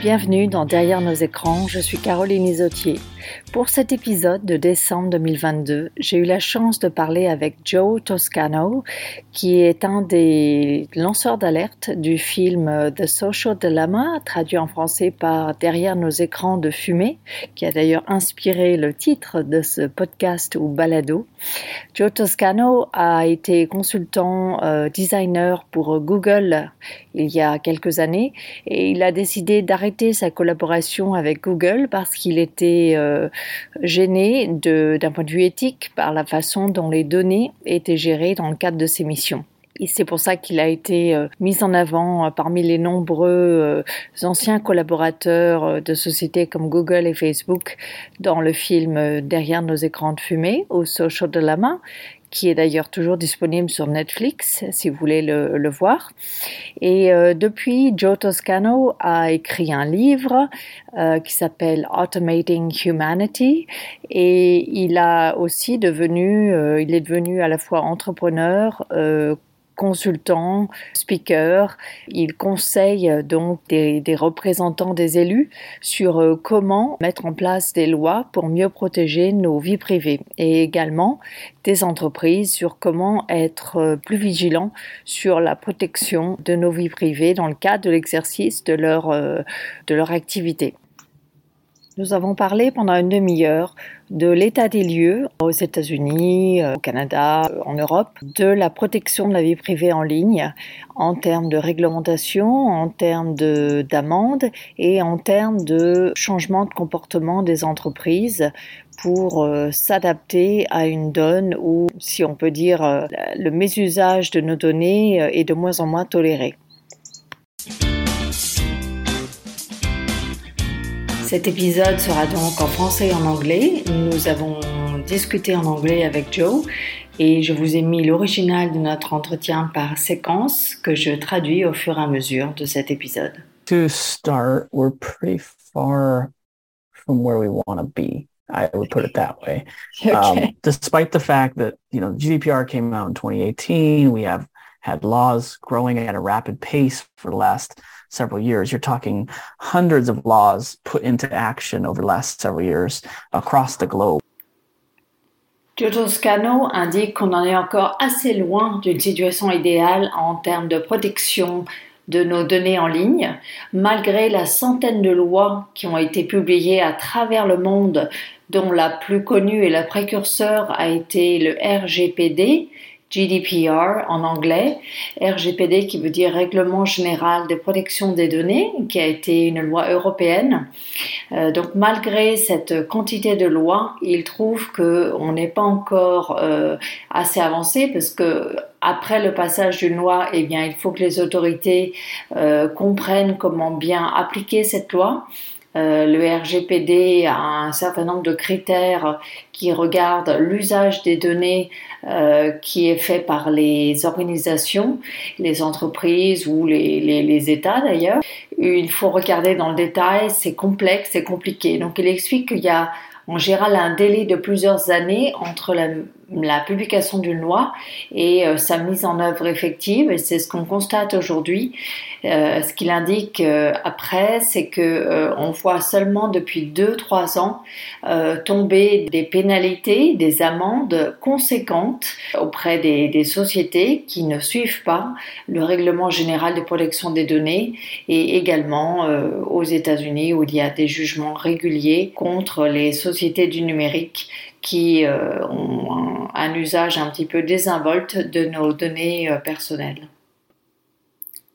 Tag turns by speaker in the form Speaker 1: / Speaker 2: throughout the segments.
Speaker 1: Bienvenue dans Derrière nos écrans, je suis Caroline Isotier. Pour cet épisode de décembre 2022, j'ai eu la chance de parler avec Joe Toscano, qui est un des lanceurs d'alerte du film The Social Dilemma, traduit en français par Derrière nos écrans de fumée, qui a d'ailleurs inspiré le titre de ce podcast ou balado. Joe Toscano a été consultant euh, designer pour Google il y a quelques années et il a décidé d'arrêter sa collaboration avec Google parce qu'il était euh, gêné d'un point de vue éthique par la façon dont les données étaient gérées dans le cadre de ses missions. Et c'est pour ça qu'il a été euh, mis en avant euh, parmi les nombreux anciens collaborateurs de sociétés comme Google et Facebook dans le film Derrière nos écrans de fumée au Social Dilemma qui est d'ailleurs toujours disponible sur Netflix si vous voulez le, voir. Et euh, depuis, Joe Toscano a écrit un livre euh, qui s'appelle Automating Humanity et il a aussi devenu, euh, il est devenu à la fois entrepreneur, consultant, speaker. Il conseille euh, donc des, représentants des élus sur euh, comment mettre en place des lois pour mieux protéger nos vies privées et également des entreprises sur comment être euh, plus vigilants sur la protection de nos vies privées dans le cadre de l'exercice de leur, de leur activité. Nous avons parlé pendant une demi-heure de l'état des lieux aux États-Unis, euh, au Canada, euh, en Europe, de la protection de la vie privée en ligne en termes de réglementation, en termes d'amende et en termes de changement de comportement des entreprises pour euh, s'adapter à une donne où, si on peut dire, le mésusage de nos données est de moins en moins toléré. Cet épisode sera donc en français et en anglais. Nous avons discuté en anglais avec Joe et je vous ai mis l'original de notre entretien par séquence que je traduis au fur et à mesure de cet épisode.
Speaker 2: To start, we're pretty far from where we want to be. I would put it that way.
Speaker 1: okay. um,
Speaker 2: despite the fact that you know GDPR came out in 2018, we have had laws growing at a rapid pace for the last several years. You're talking hundreds of laws put into action over the last several years across the globe.
Speaker 1: Joe Scano indique qu'on en est encore assez loin d'une situation idéale en termes de protection de nos données en ligne, malgré la centaine de lois qui ont été publiées à travers le monde, dont la plus connue et la précurseur a été le RGPD, GDPR en anglais, RGPD qui veut dire Règlement général de protection des données, qui a été une loi européenne. Euh, donc malgré cette quantité de lois, il trouve qu'on n'est pas encore euh, assez avancé parce que après le passage d'une loi, eh bien, il faut que les autorités euh, comprennent comment bien appliquer cette loi. Euh, le RGPD a un certain nombre de critères qui regardent l'usage des données euh, qui est fait par les organisations, les entreprises ou les, États d'ailleurs. Il faut regarder dans le détail, c'est complexe, c'est compliqué. Donc il explique qu'il y a en général un délai de plusieurs années entre la, la publication d'une loi et euh, sa mise en œuvre effective. Et c'est ce qu'on constate aujourd'hui. Euh, ce qu'il indique euh, après, c'est que on voit seulement depuis 2-3 ans tomber des pénalités, des amendes conséquentes auprès des, des, sociétés qui ne suivent pas le règlement général de protection des données et également aux États-Unis où il y a des jugements réguliers contre les sociétés du numérique qui euh, ont un, usage un petit peu désinvolte de nos données euh, personnelles.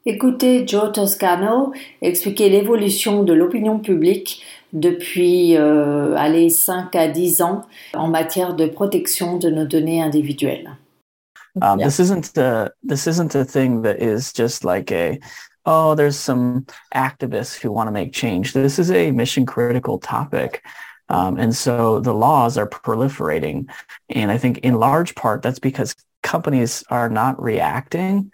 Speaker 1: Écoutez Joe Toscano expliquer l'évolution de l'opinion publique depuis euh, allez, 5 à 10 ans en matière de protection de nos données individuelles.
Speaker 2: Um, This isn't a, this isn't a thing that is just like a oh there's some activists who want to make change. This is a mission critical topic. Um, and so the laws are proliferating. And I think in large part, that's because companies are not reacting.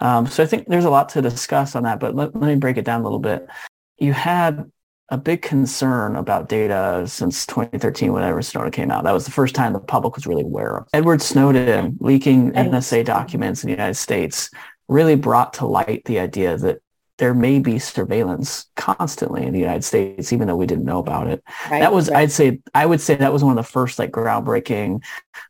Speaker 2: Um, so I think there's a lot to discuss on that, but let, let me break it down a little bit. You had a big concern about data since 2013 when Edward Snowden came out. That was the first time the public was really aware of. Edward Snowden leaking NSA documents in the United States really brought to light the idea that there may be surveillance constantly in the United States, even though we didn't know about it. Right, that was, right. I'd say, I would say that was one of the first like groundbreaking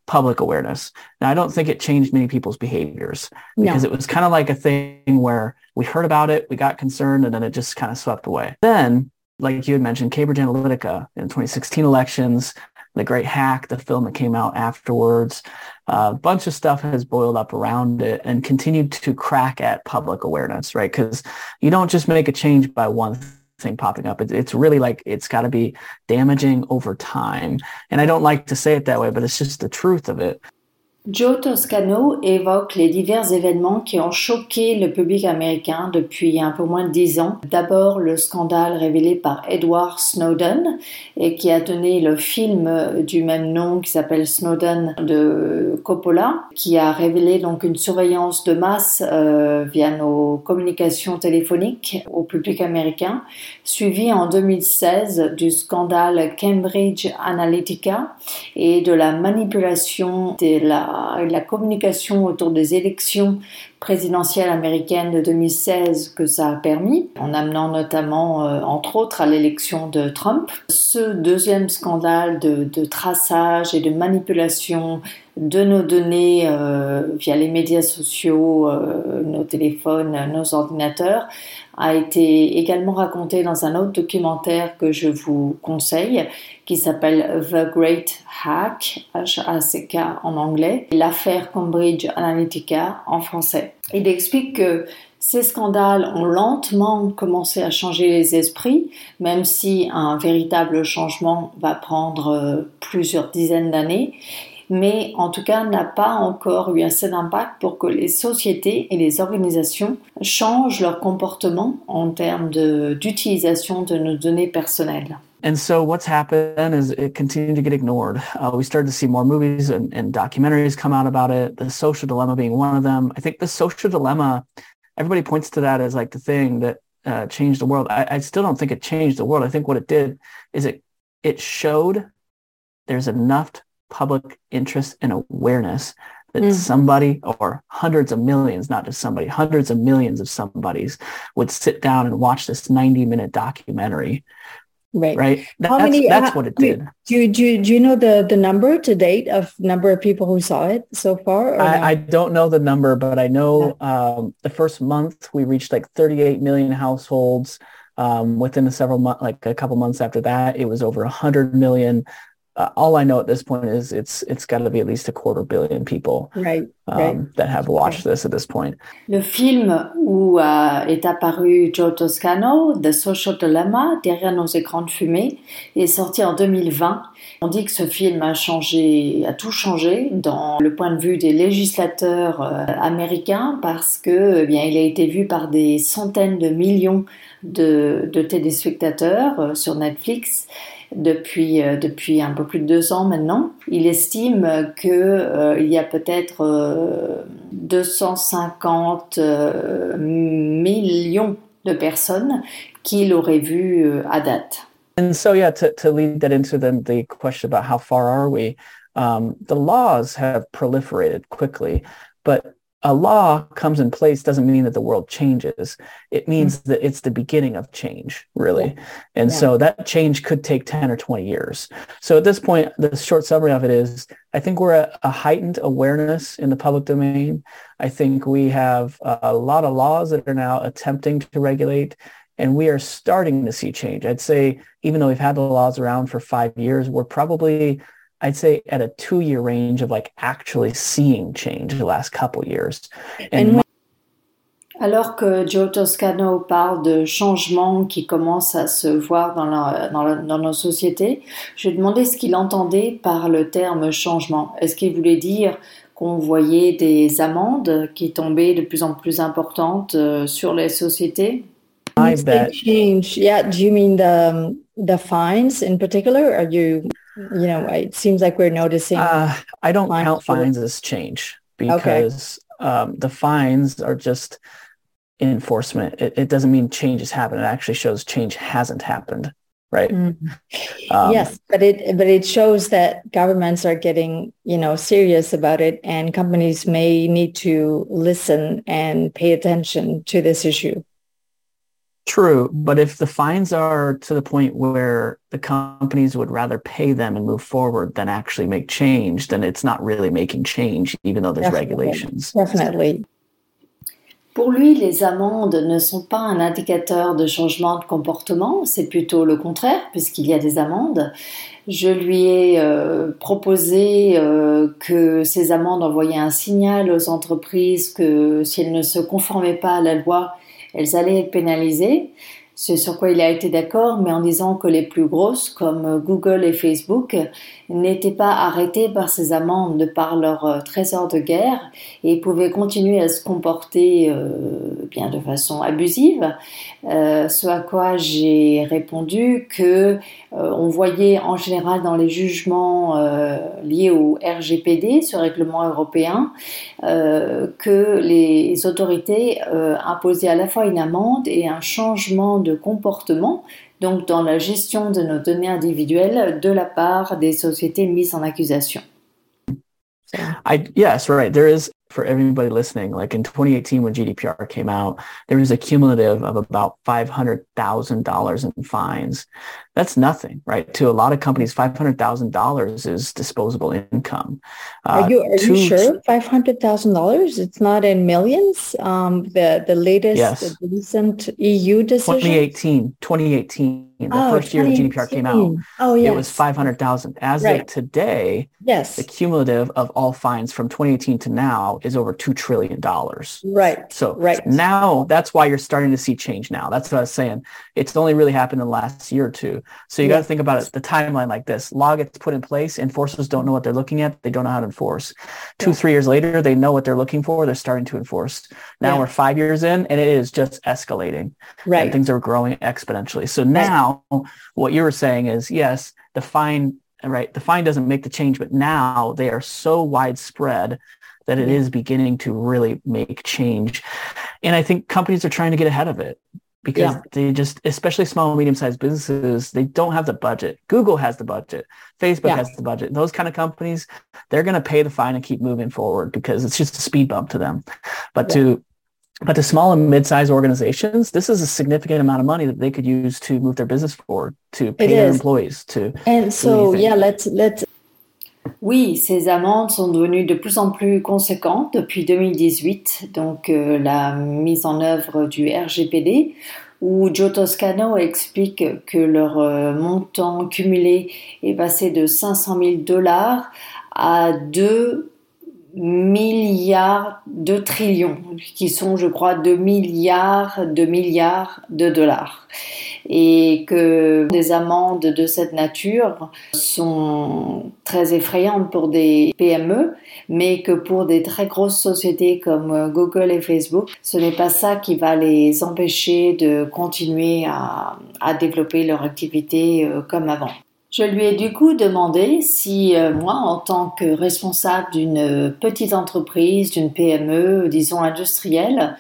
Speaker 2: public awareness. Now, I don't think it changed many people's behaviors because no. it was kind of like a thing where we heard about it, we got concerned, and then it just kind of swept away. Then, like you had mentioned, Cambridge Analytica in 2016 elections, the Great Hack, the film that came out afterwards. Uh, a bunch of stuff has boiled up around it and continued to crack at public awareness, right? Because you don't just make a change by one thing popping up. It, it's really like it's got to be damaging over time. And I don't like to say it that way, but it's just the truth of it.
Speaker 1: Joe Toscano évoque les divers événements qui ont choqué le public américain depuis un peu moins de dix ans. D'abord, le scandale révélé par Edward Snowden et qui a donné le film du même nom qui s'appelle Snowden de Coppola, qui a révélé donc une surveillance de masse euh, via nos communications téléphoniques au public américain, suivi en 2016 du scandale Cambridge Analytica et de la manipulation de la la, communication autour des élections présidentielles américaines de 2016 que ça a permis, en amenant notamment, euh, entre autres, à l'élection de Trump. Ce deuxième scandale de, traçage et de manipulation de nos données euh, via les médias sociaux, euh, nos téléphones, nos ordinateurs, a été également raconté dans un autre documentaire que je vous conseille, qui s'appelle The Great Hack, H-A-C-K en anglais, l'affaire Cambridge Analytica en français. Il explique que ces scandales ont lentement commencé à changer les esprits, même si un véritable changement va prendre euh, plusieurs dizaines d'années mais en tout cas n'a pas encore eu assez d'impact pour que les sociétés et les organisations changent leur comportement en termes d'utilisation de, de, nos données personnelles.
Speaker 2: And so what's happened is it continued to get ignored. Uh, we started to see more movies and, and, documentaries come out about it, the social dilemma being one of them. I think the social dilemma, everybody points to that as like the thing that uh, changed the world. I, I still don't think it changed the world. I think what it did is it, it showed there's enough public interest and awareness that mm. somebody or hundreds of millions, not just somebody, hundreds of millions of somebodies would sit down and watch this 90 minute documentary.
Speaker 1: Right.
Speaker 2: Right. That, how that's, many, that's how, what it did.
Speaker 1: Do you, do, you, do you know the, the number to date of number of people who saw it so far?
Speaker 2: I, I, don't know the number, but I know yeah. um, the first month we reached like 38 million households. Um, within a several months, like a couple months after that, it was over 100 million uh, all I know at this point is it's it's got to be at least a quarter billion people
Speaker 1: right,
Speaker 2: um, right. that have watched this at this point.
Speaker 1: Le film où euh, est apparu Joe Toscano, The Social Dilemma, derrière nos écrans de fumée, est sorti en 2020. On dit que ce film a changé, a tout changé dans le point de vue des législateurs euh, américains parce que eh bien il a été vu par des centaines de millions de, de téléspectateurs euh, sur Netflix depuis, euh, depuis un peu plus de deux ans maintenant. Il estime qu'il euh, y a peut-être euh, 250 euh, millions de personnes qui l'auraient vu euh, à date.
Speaker 2: And so, yeah, to, to lead that into then the question about how far are we, um, the laws have proliferated quickly, but a law comes in place doesn't mean that the world changes. It means mm-hmm. that it's the beginning of change, really. Yeah. And yeah. so that change could take 10 or 20 years. So at this point, the short summary of it is I think we're at a heightened awareness in the public domain. I think we have a lot of laws that are now attempting to regulate and we are starting to see change. I'd say even though we've had the laws around for five years, we're probably I'd say at a two year range of like actually seeing change the last couple years. And,
Speaker 1: alors que Joe Toscano parle de changements qui commencent à se voir dans, la, dans, la, dans nos sociétés, je demandais ce qu'il entendait par le terme changement. Est-ce qu'il voulait dire qu'on voyait des amendes qui tombaient de plus en plus importantes euh, sur les sociétés?
Speaker 2: I bet.
Speaker 1: Change. Yeah. Do you mean the the fines in particular? Are you you know, it seems like we're noticing. Uh,
Speaker 2: I don't count fines as change because okay. um, the fines are just enforcement. It, it, doesn't mean change has happened. It actually shows change hasn't happened. Right.
Speaker 1: Mm-hmm. Um, yes, but it but it shows that governments are getting you know serious about it, and companies may need to listen and pay attention to this issue.
Speaker 2: True, but if the fines are to the point where the companies would rather pay them and move forward than actually make change, then it's not really making change, even though there's Definitely. regulations.
Speaker 1: Definitely. Pour lui, les amendes ne sont pas un indicateur de changement de comportement, c'est plutôt le contraire, puisqu'il y a des amendes. Je lui ai euh, proposé euh, que ces amendes envoyaient un signal aux entreprises que si elles ne se conformaient pas à la loi, elles allaient être pénalisées. C'est sur quoi il a été d'accord, mais en disant que les plus grosses, comme Google et Facebook, n'étaient pas arrêtées par ces amendes de par leur euh, trésor de guerre et pouvaient continuer à se comporter euh, de façon abusive. Euh, ce à quoi j'ai répondu que on voyait en général dans les jugements liés au RGPD, ce règlement européen, que les autorités imposaient à la fois une amende et un changement de comportement, donc dans la gestion de nos données individuelles de la part des sociétés mises en accusation.
Speaker 2: I, yes, right. There is for everybody listening, like in 2018 when GDPR came out, there was a cumulative of about $500,000 in fines. That's nothing, right? To a lot of companies, $500,000 is disposable income.
Speaker 1: Uh, are you, are you sure? $500,000? It's not in millions? Um, the, the latest, yes. the recent EU decision?
Speaker 2: 2018, 2018 the oh, first year the GDPR came out, oh, yes. it was 500,000. As right. of today,
Speaker 1: yes.
Speaker 2: the cumulative of all fines from 2018 to now is over $2 trillion.
Speaker 1: Right.
Speaker 2: So
Speaker 1: right.
Speaker 2: now that's why you're starting to see change now. That's what I was saying. It's only really happened in the last year or two. So you yes. got to think about it, the timeline like this. Law gets put in place. Enforcers don't know what they're looking at. They don't know how to enforce. Two, yeah. three years later, they know what they're looking for. They're starting to enforce. Now yeah. we're five years in and it is just escalating.
Speaker 1: Right.
Speaker 2: And things are growing exponentially. So now what you were saying is yes, the fine, right? The fine doesn't make the change, but now they are so widespread that it is beginning to really make change. And I think companies are trying to get ahead of it because yeah. they just, especially small and medium sized businesses, they don't have the budget. Google has the budget. Facebook yeah. has the budget. Those kind of companies, they're going to pay the fine and keep moving forward because it's just a speed bump to them. But yeah. to but to small and mid-sized organizations, this is a significant amount of money that they could use to move their business forward, to pay their employees, to.
Speaker 1: And so, yeah, let's let's. Oui, ces amendes sont devenues de plus en plus conséquentes depuis 2018, donc euh, la mise en œuvre du RGPD, où Joe Toscano explique que leur euh, montant cumulé est passé de 500 000 dollars à 2 milliards de trillions, qui sont, je crois, de milliards de milliards de dollars. Et que des amendes de cette nature sont très effrayantes pour des PME, mais que pour des très grosses sociétés comme Google et Facebook, ce n'est pas ça qui va les empêcher de continuer à, développer leur activité euh, comme avant. Je lui ai du coup demandé si euh, moi, en tant que responsable d'une petite entreprise, d'une PME, disons industrielle,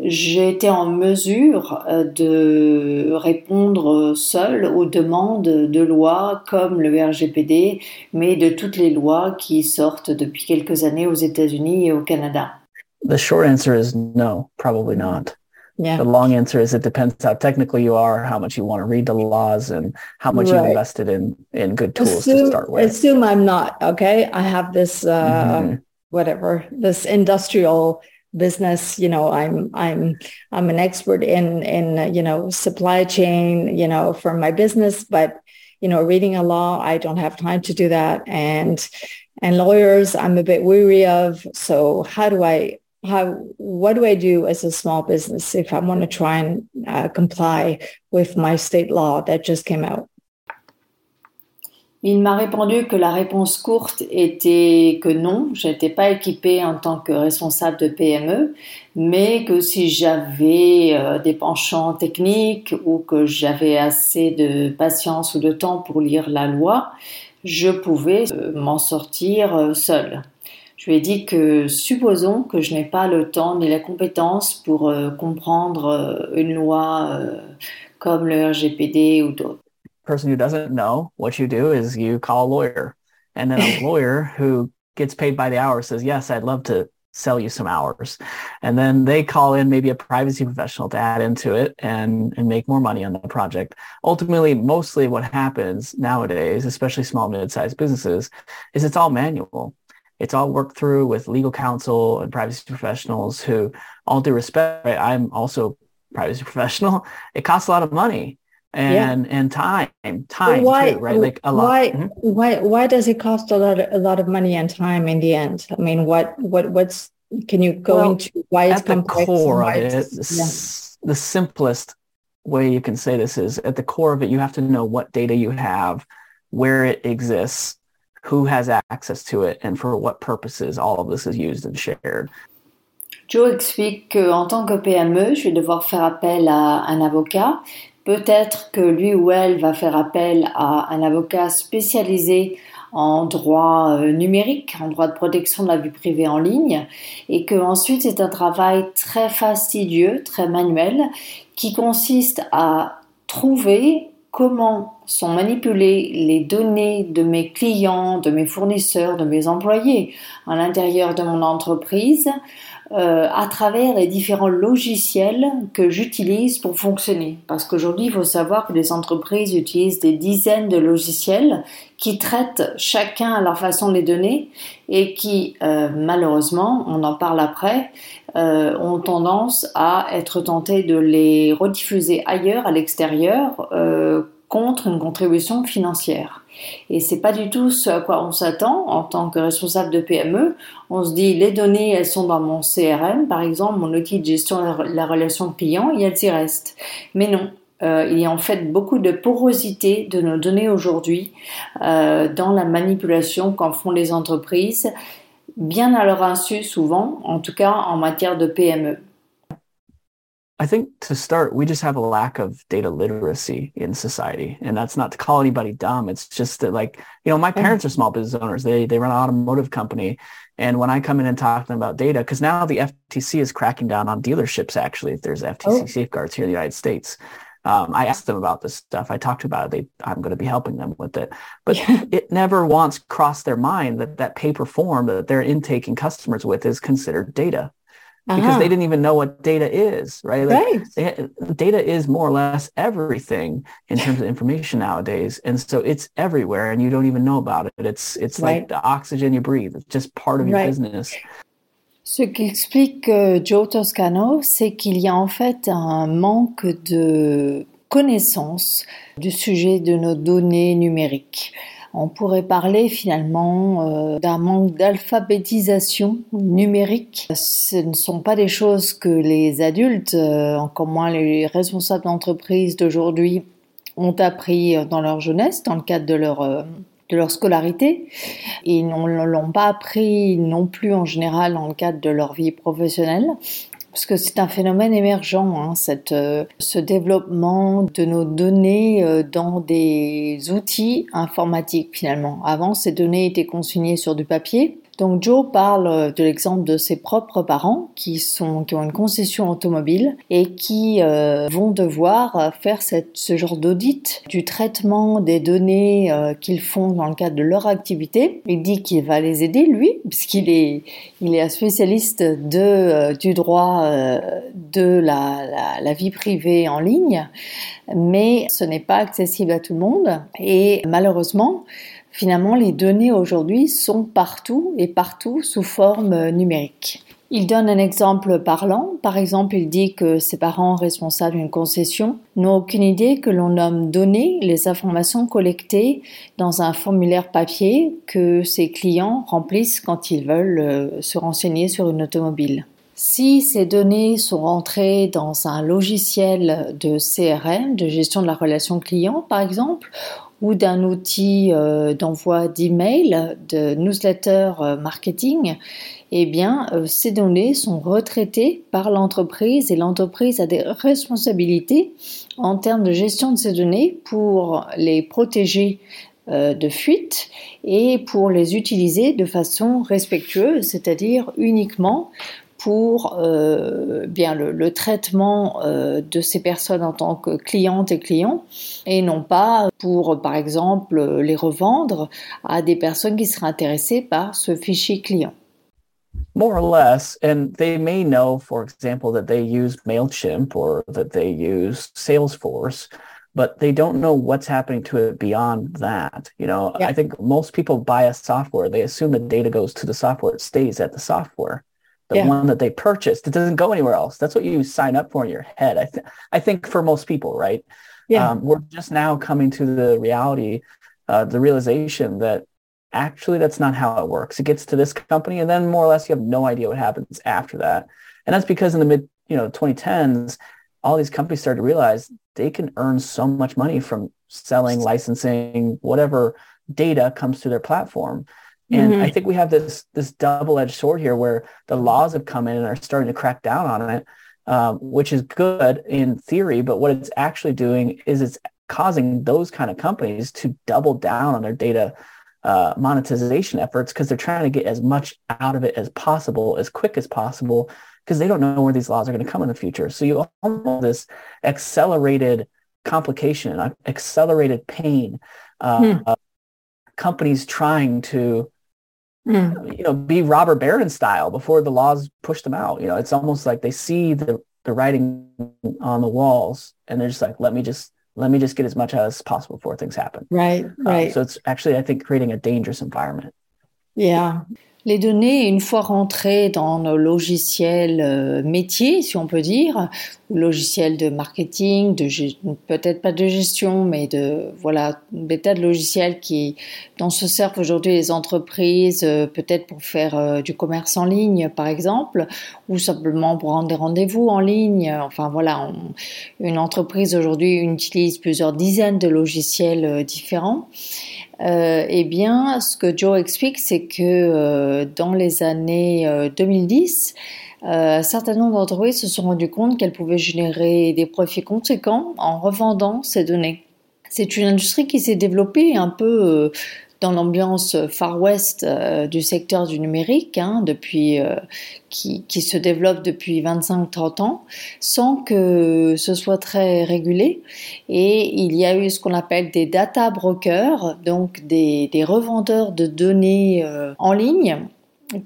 Speaker 1: j'étais en mesure euh, de répondre seule aux demandes de lois comme le RGPD, mais de toutes les lois qui sortent depuis quelques années aux États-Unis et au Canada.
Speaker 2: The short answer is no, probably not.
Speaker 1: Yeah.
Speaker 2: The long answer is it depends how technical you are, how much you want to read the laws, and how much right. you invested in in good tools
Speaker 1: assume,
Speaker 2: to start with.
Speaker 1: Assume I'm not okay? I have this uh, mm-hmm. whatever this industrial business. You know, I'm I'm I'm an expert in in you know supply chain. You know, for my business, but you know, reading a law, I don't have time to do that, and and lawyers, I'm a bit weary of. So how do I how what do I do as a small business if I want to try and uh, comply with my state law that just came out? Il m'a répondu que la réponse courte était que non, je n'étais pas équipée en tant que responsable de PME, mais que si j'avais euh, des penchants techniques ou que j'avais assez de patience ou de temps pour lire la loi, je pouvais euh, m'en sortir euh, seule. Je lui ai dit que supposons que je n'ai pas le temps ni la compétence pour comprendre une loi comme le RGPD ou d'autres.
Speaker 2: Person who doesn't know what you do is you call a lawyer, and then a lawyer who gets paid by the hour says, "Yes, I'd love to sell you some hours. And then they call in maybe a privacy professional to add into it and, and make more money on the project. Ultimately, mostly what happens nowadays, especially small, mid-sized businesses, is it's all manual. It's all worked through with legal counsel and privacy professionals who, all due respect, right, I'm also privacy professional. It costs a lot of money and yeah. and time time why, too, right like a lot
Speaker 1: why mm-hmm. why why does it cost a lot of, a lot of money and time in the end i mean what what what's can you go well, into why it's
Speaker 2: at the core of it yeah. the simplest way you can say this is at the core of it you have to know what data you have where it exists who has access to it and for what purposes all of this is used and shared
Speaker 1: Joe explique qu'en tant que PME, je vais devoir faire appel à un avocat, Peut-être que lui ou elle va faire appel à un avocat spécialisé en droit euh, numérique, en droit de protection de la vie privée en ligne, et que ensuite c'est un travail très fastidieux, très manuel, qui consiste à trouver comment sont manipulées les données de mes clients, de mes fournisseurs, de mes employés à l'intérieur de mon entreprise, euh, à travers les différents logiciels que j'utilise pour fonctionner. Parce qu'aujourd'hui, il faut savoir que les entreprises utilisent des dizaines de logiciels qui traitent chacun à leur façon les données et qui, euh, malheureusement, on en parle après, euh, ont tendance à être tentés de les rediffuser ailleurs, à l'extérieur, contre une contribution financière. Et c'est pas du tout ce à quoi on s'attend en tant que responsable de PME. On se dit, les données, elles sont dans mon CRM, par exemple, mon outil de gestion de la relation client, et elles y restent. Mais non. Euh, il y a en fait beaucoup de porosité de nos données aujourd'hui euh, dans la manipulation qu'en font les entreprises, bien à leur insu souvent, en tout cas en matière de PME.
Speaker 2: I think to start, we just have a lack of data literacy in society. And that's not to call anybody dumb. It's just that like, you know, my parents are small business owners. They they run an automotive company. And when I come in and talk to them about data, because now the FTC is cracking down on dealerships, actually, if there's FTC oh. safeguards here in the United States. Um, I asked them about this stuff. I talked about it. They, I'm going to be helping them with it. But yeah. it never once crossed their mind that that paper form that they're intaking customers with is considered data because uh-huh. they didn't even know what data is, right? Like right. They, data is more or less everything in terms of information nowadays, and so it's everywhere, and you don't even know about it. It's it's right. like the oxygen you breathe. It's just part of your right. business.
Speaker 1: Ce qu'explique euh, Joe Toscano, c'est qu'il y a en fait un manque de connaissance du sujet de nos données numériques. On pourrait parler finalement euh, d'un manque d'alphabétisation numérique. Ce ne sont pas des choses que les adultes, euh, encore moins les responsables d'entreprise d'aujourd'hui, ont appris dans leur jeunesse, dans le cadre de leur euh, de leur scolarité. Ils ne l'ont pas appris non plus en général dans le cadre de leur vie professionnelle parce que c'est un phénomène émergent, hein, cette, euh, ce développement de nos données euh, dans des outils informatiques finalement. Avant, ces données étaient consignées sur du papier donc Joe parle euh, de l'exemple de ses propres parents qui, sont, qui ont une concession automobile et qui euh, vont devoir euh, faire ce genre d'audit du traitement des données qu'ils font dans le cadre de leur activité. Il dit qu'il va les aider, lui, puisqu'il est, il est un spécialiste de, du droit de la, la vie privée en ligne, mais ce n'est pas accessible à tout le monde. Et malheureusement, Finalement, les données aujourd'hui sont partout et partout sous forme euh, numérique. Il donne un exemple parlant. Par exemple, il dit que ses parents responsables d'une concession n'ont aucune idée que l'on nomme données les informations collectées dans un formulaire papier que ses clients remplissent quand ils veulent euh, se renseigner sur une automobile. Si ces données sont rentrées dans un logiciel de CRM, de gestion de la relation client par exemple, ou d'un outil euh, d'envoi d'email, de newsletter euh, marketing, eh bien, euh, ces données sont retraitées par l'entreprise et l'entreprise a des responsabilités en termes de gestion de ces données pour les protéger de fuite et pour les utiliser de façon respectueuse, c'est-à-dire uniquement pour euh, bien le, traitement euh, de ces personnes en tant que clientes et clients et non pas pour par exemple les revendre à des personnes qui seraient intéressées par ce fichier client.
Speaker 2: More or less. And they may know, for example, that they use MailChimp or that they use Salesforce, but they don't know what's happening to it beyond that. You know, yeah. I think most people buy a software, they assume the data goes to the software, it stays at the software. The yeah. one that they purchased, it doesn't go anywhere else. That's what you sign up for in your head. I, th- I think for most people, right? Yeah. Um, we're just now coming to the reality, uh, the realization that actually that's not how it works. It gets to this company and then more or less you have no idea what happens after that. And that's because in the mid, you know, 2010s, all these companies started to realize they can earn so much money from selling, licensing, whatever data comes to their platform. And mm-hmm. I think we have this this double-edged sword here where the laws have come in and are starting to crack down on it, um, which is good in theory. But what it's actually doing is it's causing those kind of companies to double down on their data uh, monetization efforts because they're trying to get as much out of it as possible, as quick as possible, because they don't know where these laws are going to come in the future. So you almost this accelerated complication, uh, accelerated pain, uh, hmm. uh, companies trying to, hmm. you know, be robber baron style before the laws push them out. You know, it's almost like they see the the writing on the walls and they're just like, let me just let me just get as much out as possible before things happen.
Speaker 1: Right, right.
Speaker 2: Uh, so it's actually, I think, creating a dangerous environment.
Speaker 1: Yeah. Les données, une fois rentrées dans nos logiciels euh, métiers, si on peut dire, ou logiciels de marketing, peut-être pas de gestion, mais de voilà des tas de logiciels qui dont se servent aujourd'hui les entreprises, euh, peut-être pour faire euh, du commerce en ligne, par exemple, ou simplement pour rendre des rendez-vous en ligne. Enfin voilà, une entreprise aujourd'hui utilise plusieurs dizaines de logiciels différents. Euh, eh bien, ce que Joe explique, c'est que euh, dans les années 2010, euh, un certain nombre d'entreprises se sont rendues compte qu'elles pouvaient générer des profits conséquents en revendant ces données. C'est une industrie qui s'est développée un peu dans l'ambiance Far West euh, du secteur du numérique, hein, depuis, euh, qui, se développe depuis 25-30 ans, sans que ce soit très régulé. Et il y a eu ce qu'on appelle des data brokers, donc des, revendeurs de données euh, en ligne,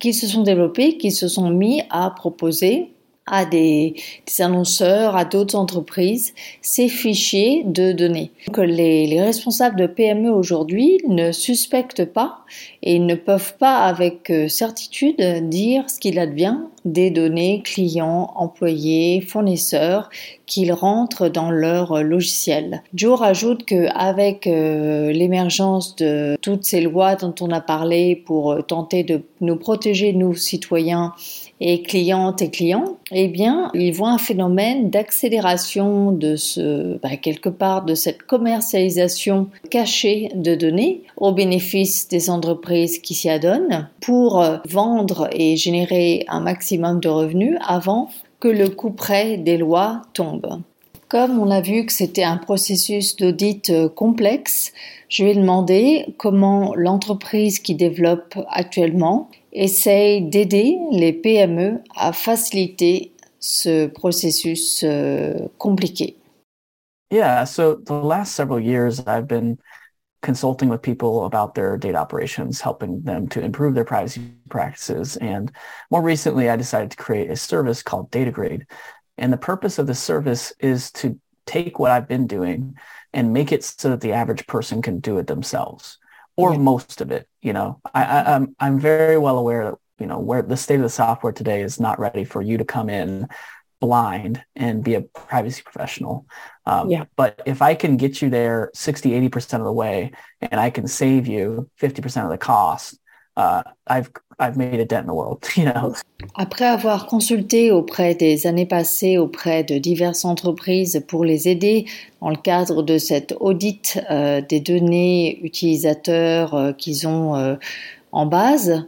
Speaker 1: qui se sont développés, qui se sont mis à proposer à des, annonceurs, à d'autres entreprises, ces fichiers de données. Que les, les responsables de PME aujourd'hui ne suspectent pas et ne peuvent pas avec euh, certitude dire ce qu'il advient des données clients, employés, fournisseurs qu'ils rentrent dans leur logiciel. Joe rajoute qu'avec euh, l'émergence de toutes ces lois dont on a parlé pour tenter de nous protéger, nous citoyens, et clientes et clients, eh bien, ils voient un phénomène d'accélération de ce, bah, quelque part, de cette commercialisation cachée de données au bénéfice des entreprises qui s'y adonnent pour vendre et générer un maximum de revenus avant que le coup près des lois tombe. Comme on a vu que c'était un processus d'audit euh, complexe, je vais demander comment l'entreprise qui développe actuellement essaye d'aider les PME à faciliter ce processus euh, compliqué.
Speaker 2: Yeah, so the last several years I've been consulting with people about their data operations, helping them to improve their privacy practices. And more recently, I decided to create a service called DataGrade. And the purpose of this service is to take what I've been doing and make it so that the average person can do it themselves or yeah. most of it. You know, I, I, I'm I'm very well aware that you know where the state of the software today is not ready for you to come in blind and be a privacy professional. Um, yeah. But if I can get you there 60, 80% of the way and I can save you 50% of the cost, uh, I've I've made a dent in the world, you know?
Speaker 1: Après avoir consulté auprès des années passées auprès de diverses entreprises pour les aider dans le cadre de cet audit euh, des données utilisateurs euh, qu'ils ont euh, en base,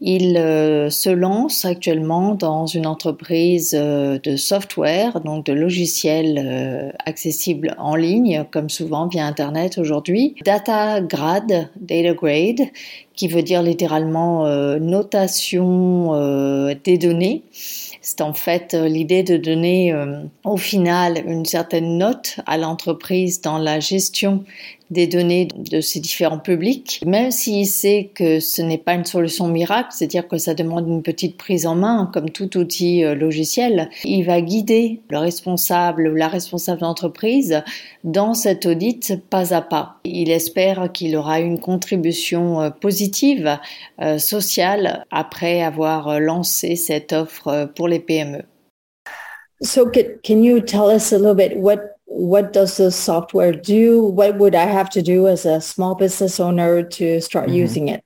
Speaker 1: il euh, se lance actuellement dans une entreprise euh, de software, donc de logiciels euh, accessibles en ligne, comme souvent via Internet aujourd'hui. DataGrade, DataGrade, qui veut dire littéralement notation des données. C'est en fait l'idée de donner au final une certaine note à l'entreprise dans la gestion des données de ces différents publics, même s'il sait que ce n'est pas une solution miracle, c'est-à-dire que ça demande une petite prise en main, comme tout outil euh, logiciel, il va guider le responsable ou la responsable d'entreprise dans cet audit pas à pas. Il espère qu'il aura une contribution euh, positive euh, sociale après avoir lancé cette offre pour les PME.
Speaker 3: So can you tell us a little bit what what does the software do? What would I have to do as a small business owner to start mm-hmm. using it?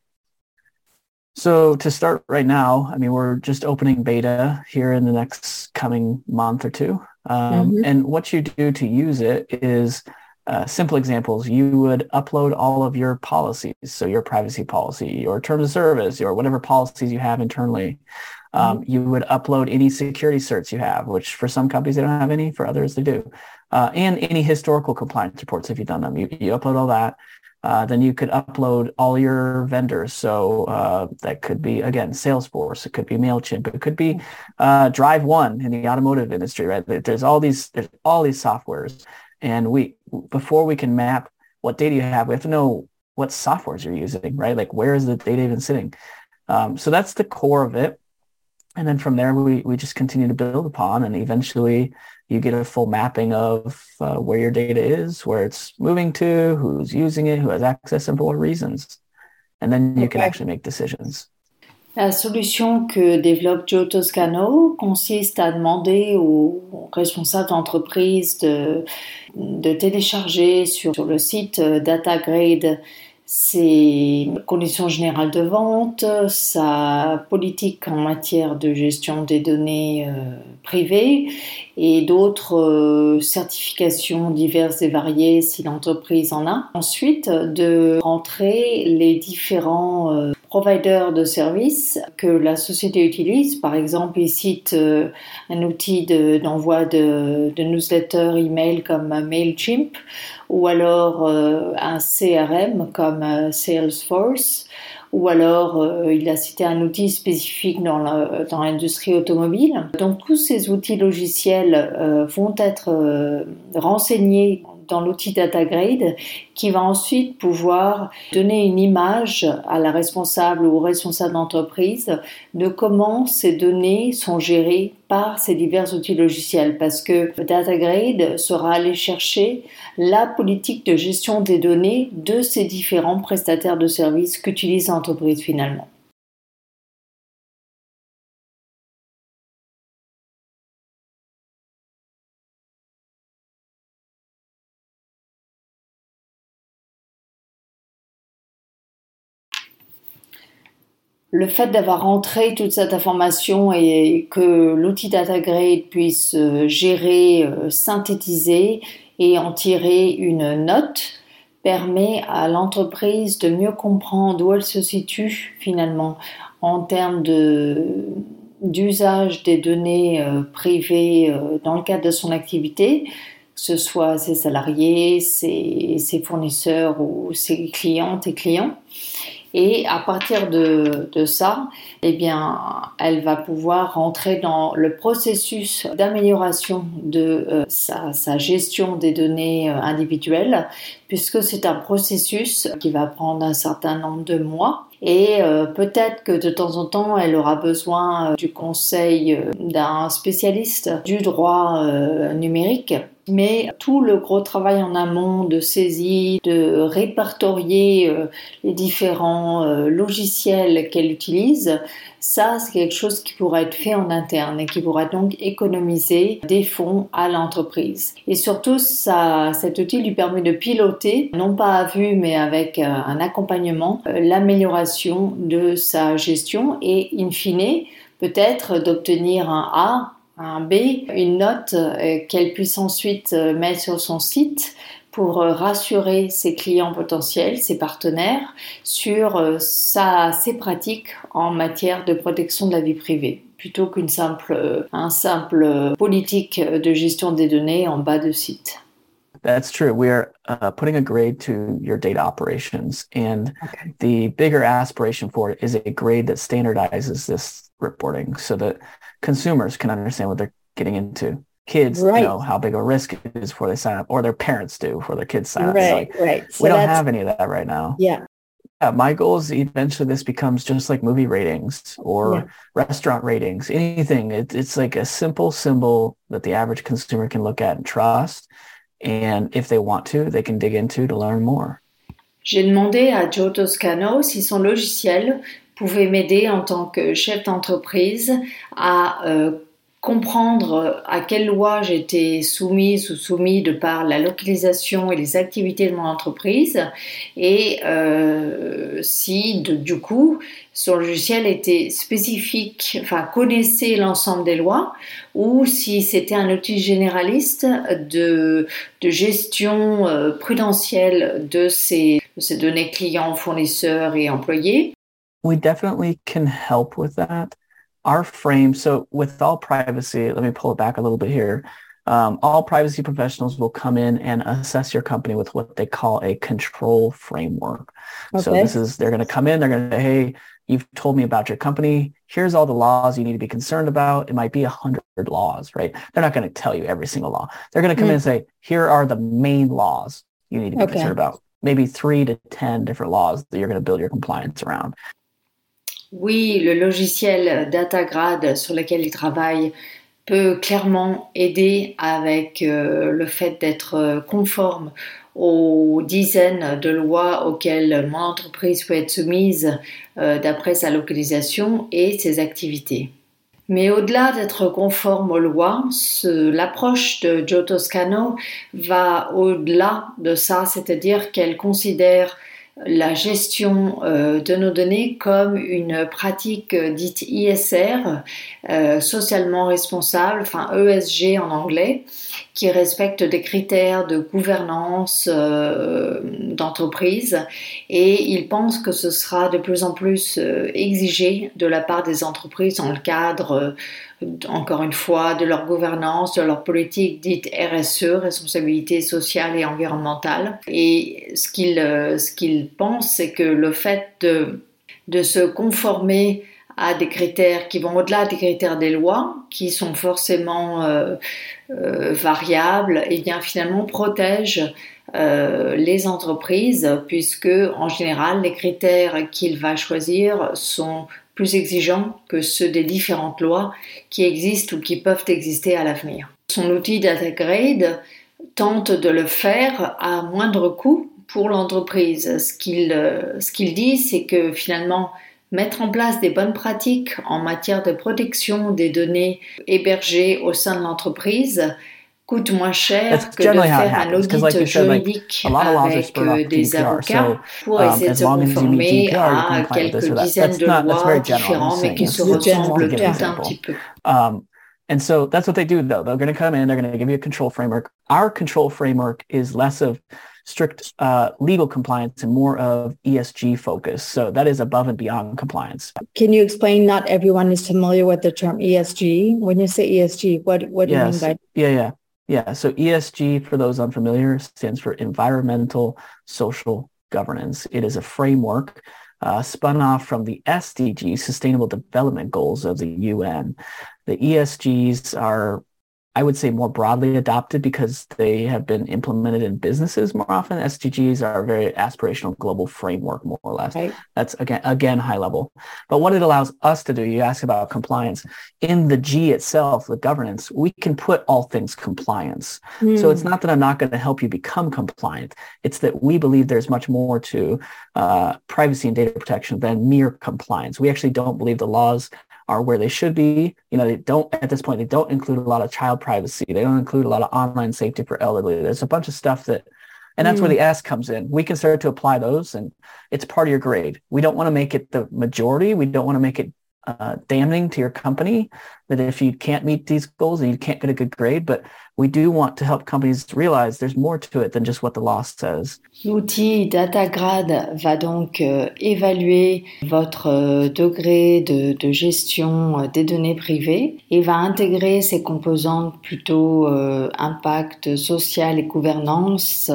Speaker 2: So to start right now, I mean, we're just opening beta here in the next coming month or two. Um, mm-hmm. And what you do to use it is uh, simple examples. You would upload all of your policies, so your privacy policy, your terms of service, or whatever policies you have internally. Um, mm-hmm. You would upload any security certs you have, which for some companies they don't have any, for others they do, uh, and any historical compliance reports if you've done them. You, you upload all that. Uh, then you could upload all your vendors. So uh, that could be again Salesforce, it could be Mailchimp, it could be uh, Drive One in the automotive industry, right? There's all these there's all these softwares, and we before we can map what data you have, we have to know what softwares you're using, right? Like where is the data even sitting? Um, so that's the core of it, and then from there we we just continue to build upon, and eventually you get a full mapping of uh, where your data is, where it's moving to, who's using it, who has access, and for what reasons. And then you okay. can actually make decisions.
Speaker 1: La solution que développe Joe Toscano consiste à demander aux responsables d'entreprise de, de, télécharger sur, sur, le site DataGrade ses conditions générales de vente, sa politique en matière de gestion des données euh, privées et d'autres euh, certifications diverses et variées si l'entreprise en a. Ensuite, de rentrer les différents euh, providers de services que la société utilise. Par exemple, il cite un outil d'envoi de, de, newsletters email comme MailChimp ou alors euh, un CRM comme euh, Salesforce, ou alors euh, il a cité un outil spécifique dans l'industrie automobile. Donc tous ces outils logiciels vont être renseignés dans l'outil DataGrade qui va ensuite pouvoir donner une image à la responsable ou responsable d'entreprise de comment ces données sont gérées par ces divers outils logiciels parce que DataGrade sera allé chercher la politique de gestion des données de ces différents prestataires de services qu'utilise l'entreprise finalement. Le fait d'avoir rentré toute cette information et que l'outil DataGrade puisse euh, gérer, euh, synthétiser et en tirer une note permet à l'entreprise de mieux comprendre où elle se situe finalement en termes d'usage des données euh, privées dans le cadre de son activité, que ce soit ses salariés, ses, ses fournisseurs ou ses clientes et clients. Et à partir de, de, ça, eh bien, elle va pouvoir rentrer dans le processus d'amélioration de euh, sa, sa, gestion des données euh, individuelles, puisque c'est un processus qui va prendre un certain nombre de mois. Et euh, peut-être que de temps en temps, elle aura besoin du conseil d'un spécialiste du droit numérique mais tout le gros travail en amont de saisie, de répertorier euh, les différents euh, logiciels qu'elle utilise, ça c'est quelque chose qui pourra être fait en interne et qui pourra donc économiser des fonds à l'entreprise. Et surtout, ça, cet outil lui permet de piloter, non pas à vue mais avec euh, un accompagnement, l'amélioration de sa gestion et in fine peut-être d'obtenir un A un B, une note euh, qu'elle puisse ensuite euh, mettre sur son site pour euh, rassurer ses clients potentiels, ses partenaires, sur sa, ses pratiques en matière de protection de la vie privée, plutôt qu'une simple, un simple politique de gestion des données en bas de site.
Speaker 2: That's true. We are uh, putting a grade to your data operations, and okay. the bigger aspiration for it is a grade that standardizes this reporting so that consumers can understand what they're getting into. kids right. know how big a risk it is before they sign up, or their parents do before their kids sign up.
Speaker 3: Right, like, right.
Speaker 2: So we don't have any of that right now.
Speaker 3: Yeah.
Speaker 2: Yeah, my goal is eventually this becomes just like movie ratings or yeah. restaurant ratings, anything. It, it's like a simple symbol that the average consumer can look at and trust. And if they want to, they can dig into to learn more.
Speaker 1: J'ai demandé à Joe Toscano si son logiciel pouvait m'aider en tant que chef d'entreprise à euh, comprendre à quelle loi j'étais soumise ou soumis de par la localisation et les activités de mon entreprise et euh, si du coup son logiciel était spécifique, enfin connaissait l'ensemble des lois ou si c'était un outil généraliste de, de gestion euh, prudentielle de ces, de ces données clients, fournisseurs et employés.
Speaker 2: We definitely can help with that. our frame, so with all privacy, let me pull it back a little bit here. Um, all privacy professionals will come in and assess your company with what they call a control framework. Okay. So this is, they're going to come in, they're going to say, hey, you've told me about your company. Here's all the laws you need to be concerned about. It might be a hundred laws, right? They're not going to tell you every single law. They're going to come mm. in and say, here are the main laws you need to be okay. concerned about. Maybe three to 10 different laws that you're going to build your compliance around.
Speaker 1: Oui, le logiciel DataGrad sur lequel il travaille peut clairement aider avec euh, le fait d'être euh, conforme aux dizaines de lois auxquelles mon entreprise peut être soumise euh, d'après sa localisation et ses activités. Mais au-delà d'être conforme aux lois, l'approche de Joe Toscano va au-delà de ça, c'est-à-dire qu'elle considère la gestion euh, de nos données comme une pratique euh, dite ISR, euh, socialement responsable, enfin ESG en anglais, qui respecte des critères de gouvernance d'entreprise. Et il pense que ce sera de plus en plus exigé de la part des entreprises dans le cadre encore une fois, de leur gouvernance, de leur politique dite RSE, responsabilité sociale et environnementale. Et ce qu'ils euh, ce pensent, c'est que le fait de, de se conformer à des critères qui vont au-delà des critères des lois, qui sont forcément euh, euh, variables, et eh bien finalement protège les entreprises, puisque en général les critères qu'il va choisir sont plus exigeants que ceux des différentes lois qui existent ou qui peuvent exister à l'avenir. Son outil DataGrade tente de le faire à moindre coût pour l'entreprise. Ce qu'il ce dit, c'est que finalement, mettre en place des bonnes pratiques en matière de protection des données hébergées au sein de l'entreprise coûte moins cher que de faire un audit juridique avec euh, des avocats pour um, essayer de se conformer à quelques dizaines de lois différentes mais qui se ressemblent tout un petit peu.
Speaker 2: Um, and so that's what they do though. They're going to come in, they're going to give you a control framework. Our control framework is less of strict uh, legal compliance and more of ESG focus. So that is above and beyond compliance.
Speaker 3: Can you explain? Not everyone is familiar with the term ESG. When you say ESG, what what do yes. you mean by?
Speaker 2: Yeah, yeah. Yeah, so ESG, for those unfamiliar, stands for Environmental Social Governance. It is a framework uh, spun off from the SDGs, Sustainable Development Goals of the UN. The ESGs are I would say more broadly adopted because they have been implemented in businesses more often. SDGs are a very aspirational global framework, more or less. Right. That's again again high level. But what it allows us to do, you ask about compliance. In the G itself, the governance, we can put all things compliance. Mm. So it's hmm. not that I'm not going to help you become compliant. It's that we believe there's much more to uh, privacy and data protection than mere compliance. We actually don't believe the laws are where they should be. You know, they don't at this point they don't include a lot of child privacy. They don't include a lot of online safety for elderly. There's a bunch of stuff that and that's mm. where the S comes in. We can start to apply those and it's part of your grade. We don't want to make it the majority. We don't want to make it uh, damning to your company that if you can't meet these goals and you can't get a good grade, but we do want to help companies realize there's more to it than just what the law says.
Speaker 1: L'outil DataGrad va donc euh, évaluer votre euh, degré de, gestion euh, des données privées et va intégrer ces composantes plutôt impact social et gouvernance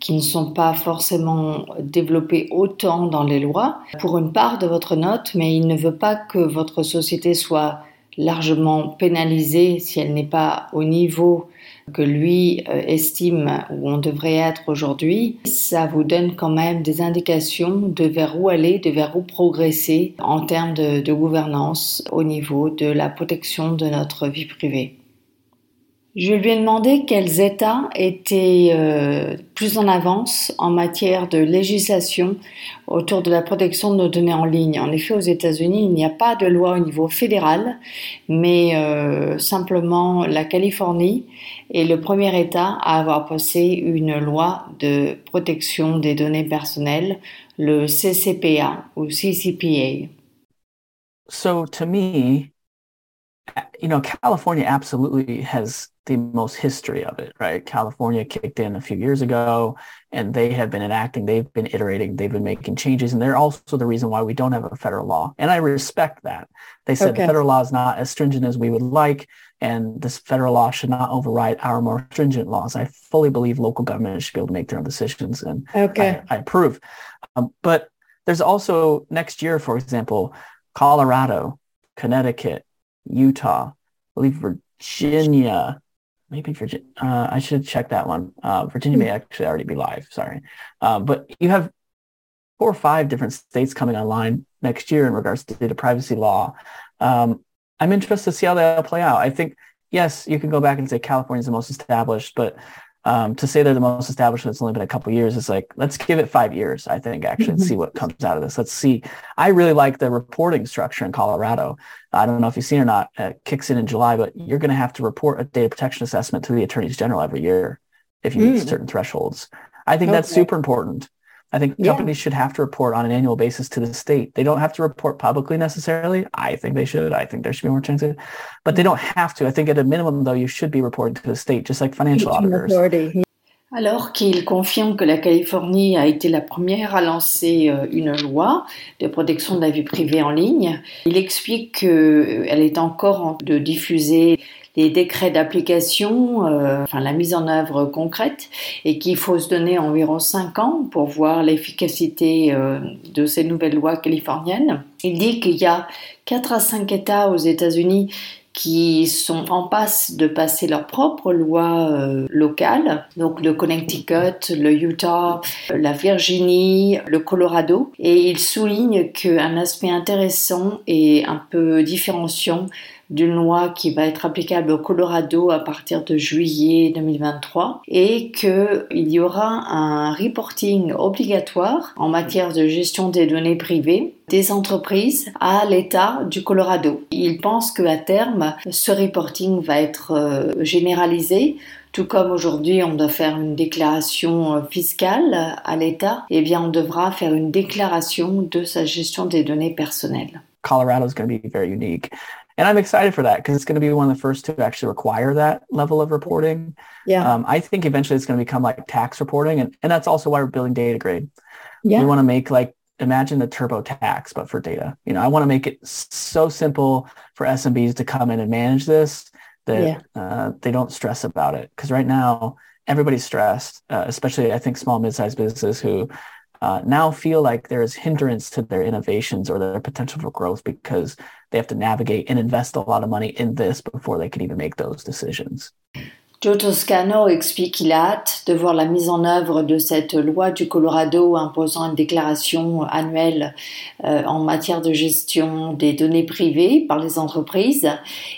Speaker 1: qui ne sont pas forcément développées autant dans les lois pour une part de votre note, mais il ne veut pas que votre société soit largement pénalisée si elle n'est pas au niveau que lui euh, estime où on devrait être aujourd'hui, ça vous donne quand même des indications de vers où aller, de vers où progresser en termes de, de gouvernance au niveau de la protection de notre vie privée. Je lui ai demandé quels États étaient euh, plus en avance en matière de législation autour de la protection de nos données en ligne. En effet, aux États-Unis, il n'y a pas de loi au niveau fédéral, mais euh, simplement la Californie est le premier État à avoir passé une loi de protection des données personnelles, le CCPA ou CCPA.
Speaker 2: So to me, you know, California absolutely has the most history of it, right? California kicked in a few years ago and they have been enacting, they've been iterating, they've been making changes. And they're also the reason why we don't have a federal law. And I respect that. They said okay. the federal law is not as stringent as we would like. And this federal law should not override our more stringent laws. I fully believe local government should be able to make their own decisions. And okay. I, I approve. Um, but there's also next year, for example, Colorado, Connecticut, Utah, I believe Virginia, maybe Virginia. Uh, I should check that one. Uh, Virginia may actually already be live. Sorry, uh, but you have four or five different states coming online next year in regards to data privacy law. Um, I'm interested to see how that'll play out. I think yes, you can go back and say California is the most established, but um, to say they're the most established it's only been a couple years is like let's give it five years i think actually and see what comes out of this. Let's see. I really like the reporting structure in colorado. I don't know if you've seen or not it kicks in in july but you're going to have to report a data protection assessment to the attorneys general every year if you mm. meet certain thresholds. I think okay. that's super important I think yeah. companies should have to report on an annual basis to the state. They don't have to report publicly necessarily. I think they should. I think there should be more transparency, but they don't have to. I think at a minimum, though, you should be reporting to the state, just like financial auditors.
Speaker 1: Alors qu'il confirme que la Californie a été la première à lancer euh, une loi de protection de la vie privée en ligne, il explique qu'elle est encore en de diffuser les décrets d'application, euh, enfin la mise en œuvre concrète, et qu'il faut se donner environ 5 ans pour voir l'efficacité euh, de ces nouvelles lois californiennes. Il dit qu'il y a 4 à 5 États aux États-Unis qui sont en passe de passer leurs propres lois euh, locales, donc le Connecticut, le Utah, la Virginie, le Colorado, et il souligne qu'un aspect intéressant et un peu différenciant d'une loi qui va être applicable au Colorado à partir de juillet 2023 et qu'il y aura un reporting obligatoire en matière de gestion des données privées des entreprises à l'État du Colorado. Il pense qu'à terme, ce reporting va être euh, généralisé tout comme aujourd'hui on doit faire une déclaration euh, fiscale à l'État, eh bien on devra faire une déclaration de sa gestion des données personnelles.
Speaker 2: Colorado is going to unique. And I'm excited for that because it's going to be one of the first to actually require that level of reporting. Yeah. Um, I think eventually it's going to become like tax reporting, and, and that's also why we're building data grade. Yeah. We want to make like imagine the TurboTax, but for data. You know, I want to make it so simple for SMBs to come in and manage this that yeah. uh, they don't stress about it. Because right now everybody's stressed, uh, especially I think small mid-sized businesses who uh, now feel like there is hindrance to their innovations or their potential for growth because they have to navigate and invest a lot of money in this before they can even make those decisions.
Speaker 1: Joe Toscano explique qu'il a hâte de voir la mise en œuvre de cette loi du Colorado imposant une déclaration annuelle euh, en matière de gestion des données privées par les entreprises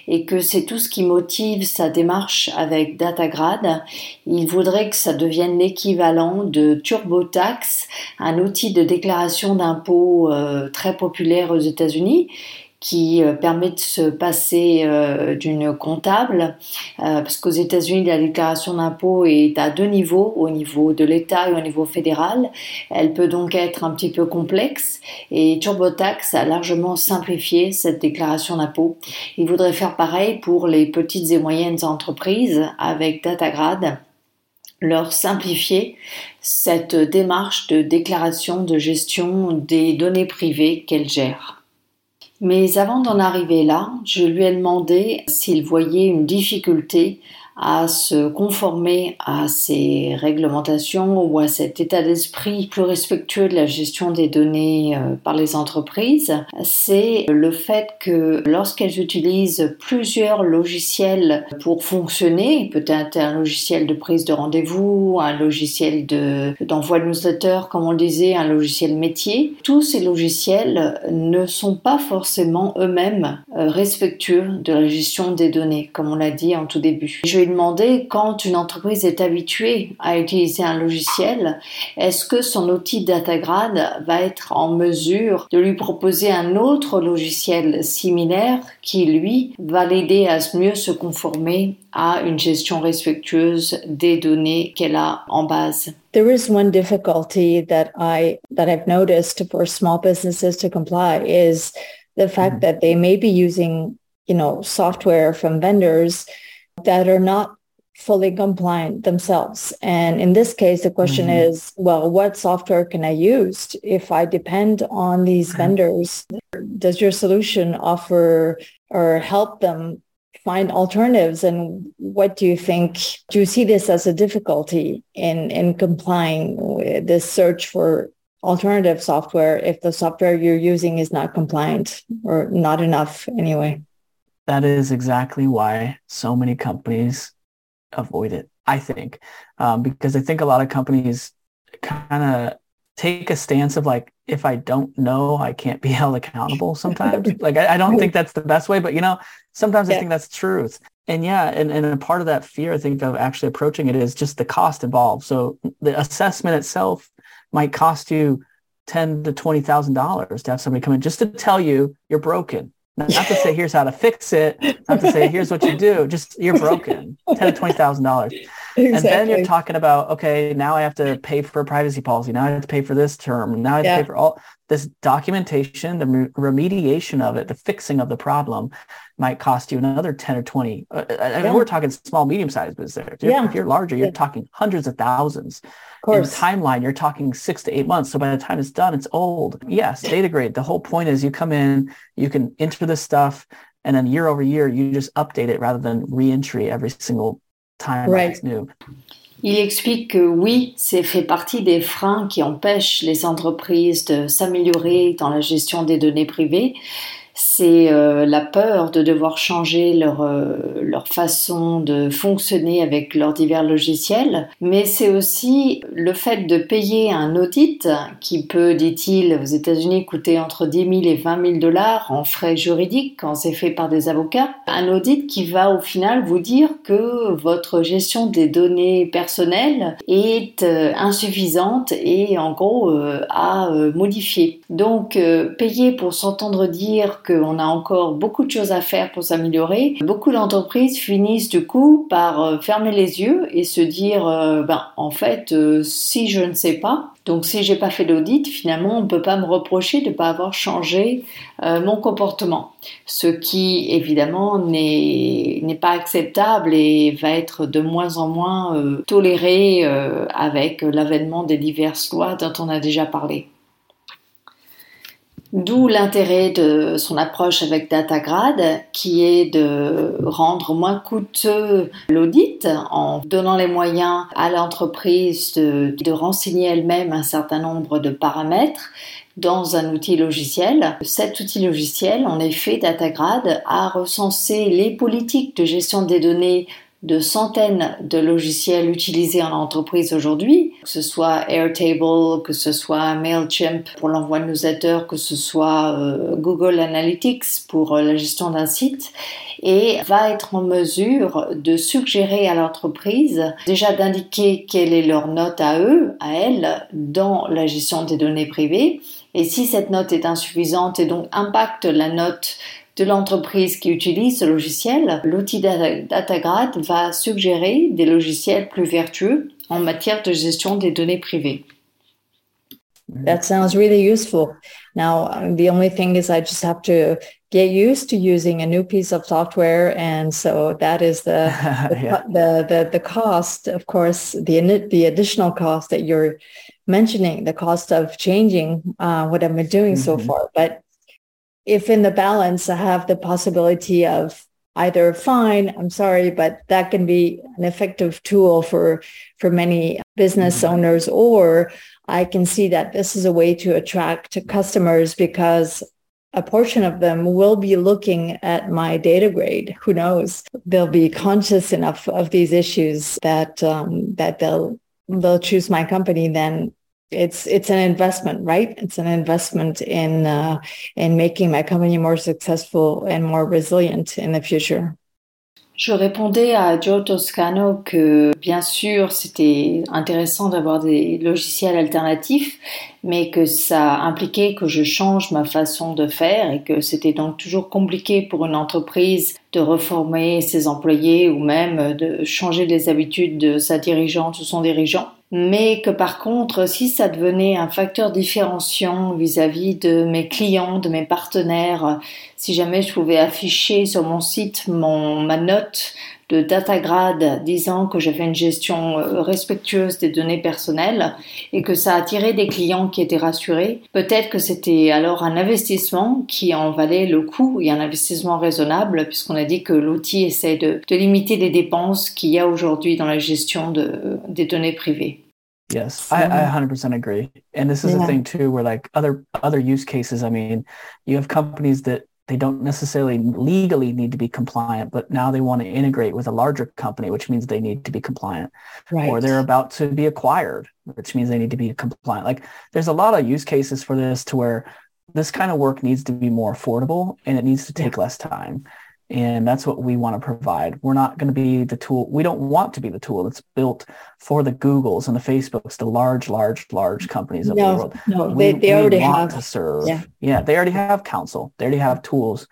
Speaker 1: et que c'est tout ce qui motive sa démarche avec DataGrad. Il voudrait que ça devienne l'équivalent de TurboTax, un outil de déclaration d'impôt euh, très populaire aux États-Unis qui euh, permet de se passer euh, d'une comptable, euh, parce qu'aux États-Unis, la déclaration d'impôt est à deux niveaux, au niveau de l'État et au niveau fédéral. Elle peut donc être un petit peu complexe et TurboTax a largement simplifié cette déclaration d'impôt. Il voudrait faire pareil pour les petites et moyennes entreprises avec DataGrad leur simplifier cette démarche de déclaration de gestion des données privées qu'elles gèrent. Mais avant d'en arriver là, je lui ai demandé s'il voyait une difficulté à se conformer à ces réglementations ou à cet état d'esprit plus respectueux de la gestion des données euh, par les entreprises, c'est le fait que lorsqu'elles utilisent plusieurs logiciels pour fonctionner, peut-être un logiciel de prise de rendez-vous, un logiciel d'envoi de, newsletter, comme on le disait, un logiciel métier, tous ces logiciels ne sont pas forcément eux-mêmes euh, respectueux de la gestion des données, comme on l'a dit en tout début. Demander quand une entreprise est habituée à utiliser un logiciel, est-ce que son outil DataGrad va être en mesure de lui proposer un autre logiciel similaire qui, lui, va l'aider à mieux se conformer à une gestion respectueuse des données qu'elle a en base?
Speaker 3: There is one difficulty that I that I've noticed for small businesses to comply is the fact mm-hmm. that they may be using, you know, software from vendors that are not fully compliant themselves. And in this case, the question mm-hmm. is, well, what software can I use if I depend on these vendors? Does your solution offer or help them find alternatives? And what do you think? Do you see this as a difficulty in, in complying with this search for alternative software if the software you're using is not compliant or not enough anyway?
Speaker 2: That is exactly why so many companies avoid it, I think, um, because I think a lot of companies kind of take a stance of like, if I don't know, I can't be held accountable sometimes. like, I, I, don't think that's the best way, but you know, sometimes yeah. I think that's truth. And yeah, and, and a part of that fear, I think, of actually approaching it is just the cost involved. So the assessment itself might cost you ten to twenty thousand dollars to have somebody come in just to tell you you're broken not, to say here's how to fix it, not to say here's what you do. Just you're broken. Ten to twenty thousand dollars. Exactly. And then you're talking about, okay, now I have to pay for a privacy policy. Now I have to pay for this term. Now I have yeah. to pay for all this documentation, the remediation of it, the fixing of the problem might cost you another 10 or 20. Uh, I mean, yeah. we're talking small, medium sized business there. If you're, yeah. if you're larger, you're talking hundreds of thousands. Of course. In timeline, you're talking six to eight months. So by the time it's done, it's old. Yes, data grade. The whole point is you come in, you can enter this stuff, and then year over year, you just update it rather than re-entry every single time right. it's new.
Speaker 1: Il explique que oui, c'est fait partie des freins qui empêchent les entreprises de s'améliorer dans la gestion des données privées, c'est euh, la peur de devoir changer leur, euh, leur façon de fonctionner avec leurs divers logiciels, mais c'est aussi le fait de payer un audit qui peut, dit-il, aux États-Unis coûter entre 10 000 et 20 000 dollars en frais juridiques quand c'est fait par des avocats. Un audit qui va au final vous dire que votre gestion des données personnelles est euh, insuffisante et en gros à modifier. Donc payer pour s'entendre dire que on a encore beaucoup de choses à faire pour s'améliorer. Beaucoup d'entreprises finissent du coup par euh, fermer les yeux et se dire, euh, ben, en fait, euh, si je ne sais pas, donc si j'ai pas fait d'audit, finalement, on ne peut pas me reprocher de ne pas avoir changé mon comportement. Ce qui, évidemment, n'est pas acceptable et va être de moins en moins toléré avec l'avènement des diverses lois dont on a déjà parlé. D'où l'intérêt de son approche avec Datagrad, qui est de rendre moins coûteux l'audit en donnant les moyens à l'entreprise de, renseigner elle-même un certain nombre de paramètres dans un outil logiciel. Cet outil logiciel, en effet, Datagrad a recensé les politiques de gestion des données de centaines de logiciels utilisés en entreprise aujourd'hui, que ce soit Airtable, que ce soit Mailchimp pour l'envoi de newsletters, que ce soit euh, Google Analytics pour euh, la gestion d'un site, et va être en mesure de suggérer à l'entreprise déjà d'indiquer quelle est leur note à eux, à elles, dans la gestion des données privées. Et si cette note est insuffisante et donc impacte la note de l'entreprise qui utilise ce logiciel, l'outil DataGrad va suggérer des logiciels plus vertueux en matière de gestion des données privées.
Speaker 3: That sounds really useful. Now, the only thing is I just have to get used to using a new piece of software. And so that is the, the, yeah. the, the, the, cost, of course, the, the additional cost that you're mentioning, the cost of changing uh, what I've been doing mm-hmm. so far. But if in the balance I have the possibility of either fine, I'm sorry, but that can be an effective tool for, for many business mm-hmm. owners, or I can see that this is a way to attract customers because a portion of them will be looking at my data grade. Who knows? They'll be conscious enough of these issues that um, that they'll they'll choose my company. Then it's it's an investment, right? It's an investment in uh, in making my company more successful and more resilient in the future.
Speaker 1: Je répondais à Joe Toscano que bien sûr c'était intéressant d'avoir des logiciels alternatifs, mais que ça impliquait que je change ma façon de faire et que c'était donc toujours compliqué pour une entreprise de reformer ses employés ou même de changer les habitudes de sa dirigeante ou son dirigeant mais que par contre, si ça devenait un facteur différenciant vis-à-vis de mes clients, de mes partenaires, si jamais je pouvais afficher sur mon site mon, ma note de DataGrad disant que j'avais une gestion euh, respectueuse des données personnelles et que ça attirait des clients qui étaient rassurés, peut-être que c'était alors un investissement qui en valait le coup et un investissement raisonnable puisqu'on a dit que l'outil essaie de, de, limiter les dépenses qu'il y a aujourd'hui dans la gestion de, des données privées.
Speaker 2: Yes, I, I 100% agree. And this is yeah. a thing too, where like other other use cases. I mean, you have companies that they don't necessarily legally need to be compliant, but now they want to integrate with a larger company, which means they need to be compliant. Right. Or they're about to be acquired, which means they need to be compliant. Like there's a lot of use cases for this to where this kind of work needs to be more affordable and it needs to take yeah. less time. And that's what we want to provide. We're not going to be the tool. We don't want to be the tool that's built for the Googles and the Facebooks, the large, large, large companies of
Speaker 3: no,
Speaker 2: the world.
Speaker 3: No, we, they, they already have
Speaker 2: to serve. Yeah. yeah, they already have counsel. They already have tools.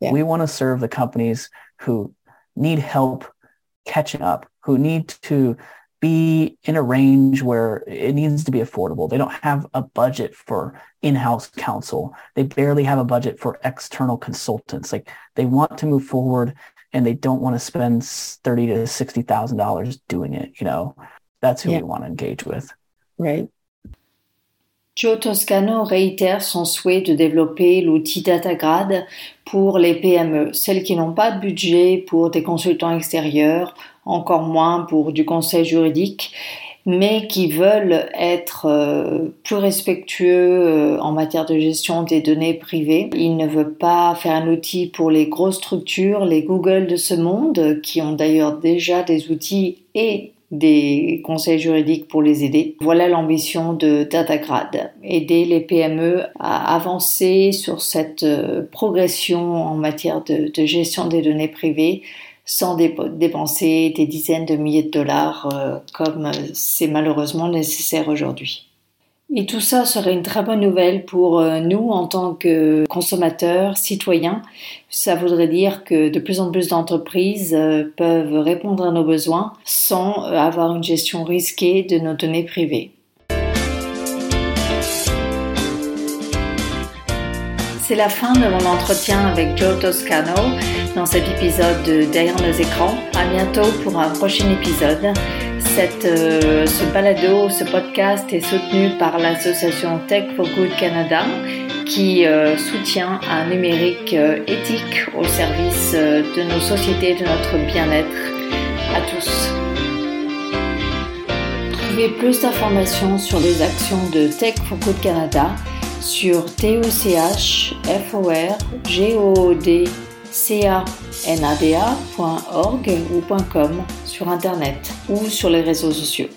Speaker 2: Yeah. We want to serve the companies who need help catching up, who need to be in a range where it needs to be affordable. They don't have a budget for in-house counsel. They barely have a budget for external consultants. Like they want to move forward and they don't want to spend thirty to sixty thousand dollars doing it. You know, that's who yeah. we want to engage with.
Speaker 3: Right.
Speaker 1: Joe Toscano réitère son souhait de développer l'outil DataGrad pour les PME, celles qui n'ont pas de budget pour des consultants extérieurs, encore moins pour du conseil juridique, mais qui veulent être euh, plus respectueux euh, en matière de gestion des données privées. Il ne veut pas faire un outil pour les grosses structures, les Google de ce monde, qui ont d'ailleurs déjà des outils et des conseils juridiques pour les aider. Voilà l'ambition de DataGrad, aider les PME à avancer sur cette euh, progression en matière de, gestion des données privées sans dépenser des dizaines de milliers de dollars euh, comme c'est malheureusement nécessaire aujourd'hui. Et tout ça serait une très bonne nouvelle pour euh, nous en tant que consommateurs, citoyens. Ça voudrait dire que de plus en plus d'entreprises euh, peuvent répondre à nos besoins sans euh, avoir une gestion risquée de nos données privées. C'est la fin de mon entretien avec Joe Toscano dans cet épisode de Derrière nos écrans. À bientôt pour un prochain épisode. Cette, euh, ce balado, ce podcast est soutenu par l'association Tech for Good Canada qui euh, soutient un numérique euh, éthique au service de nos sociétés, de notre bien-être à tous. Trouvez plus d'informations sur les actions de Tech for Good Canada sur tecforgoodcanada.org ou .com sur Internet ou sur les réseaux sociaux.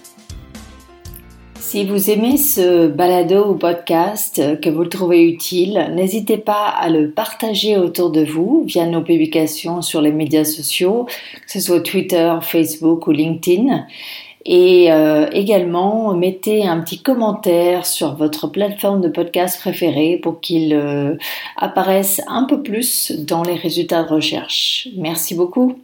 Speaker 1: Si vous aimez ce balado ou podcast, que vous le trouvez utile, n'hésitez pas à le partager autour de vous via nos publications sur les médias sociaux, que ce soit Twitter, Facebook ou LinkedIn. Et euh, également, mettez un petit commentaire sur votre plateforme de podcast préférée pour qu'il euh, apparaisse un peu plus dans les résultats de recherche. Merci beaucoup.